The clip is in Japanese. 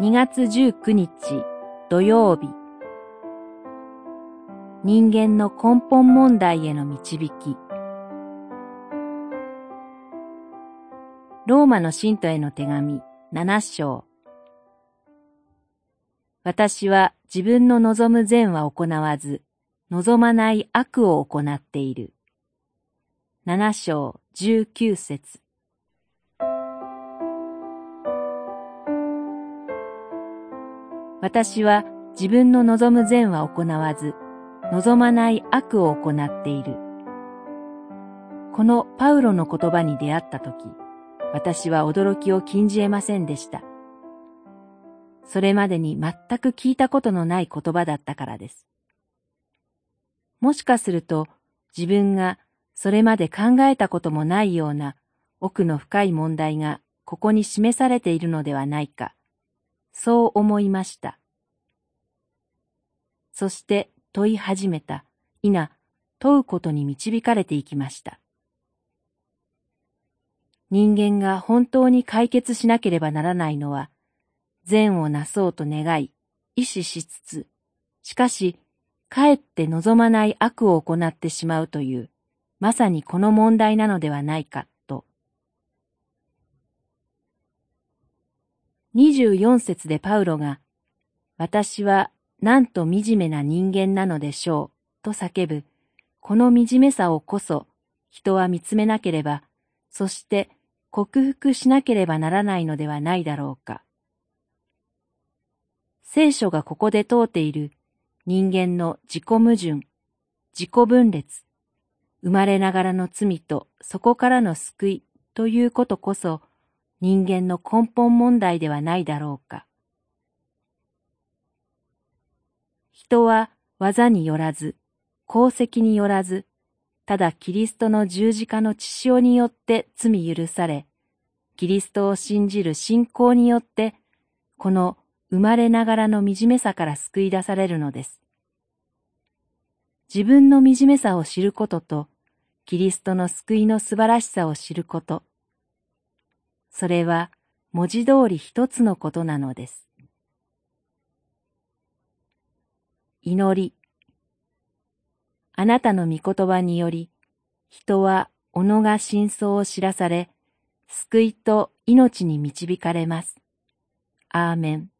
2月19日土曜日。人間の根本問題への導き。ローマの信徒への手紙7章。私は自分の望む善は行わず、望まない悪を行っている。7章19節。私は自分の望む善は行わず、望まない悪を行っている。このパウロの言葉に出会ったとき、私は驚きを禁じ得ませんでした。それまでに全く聞いたことのない言葉だったからです。もしかすると自分がそれまで考えたこともないような奥の深い問題がここに示されているのではないか、そう思いました。そして問い始めた、いな、問うことに導かれていきました。人間が本当に解決しなければならないのは、善をなそうと願い、意志しつつ、しかし、かえって望まない悪を行ってしまうという、まさにこの問題なのではないか、と。二十四節でパウロが、私はなんと惨めな人間なのでしょう、と叫ぶ、この惨めさをこそ、人は見つめなければ、そして克服しなければならないのではないだろうか。聖書がここで問うている人間の自己矛盾、自己分裂、生まれながらの罪とそこからの救いということこそ人間の根本問題ではないだろうか。人は技によらず、功績によらず、ただキリストの十字架の血潮によって罪許され、キリストを信じる信仰によって、この生まれながらの惨めさから救い出されるのです。自分の惨めさを知ることと、キリストの救いの素晴らしさを知ること。それは文字通り一つのことなのです。祈り。あなたの御言葉により、人は己が真相を知らされ、救いと命に導かれます。アーメン。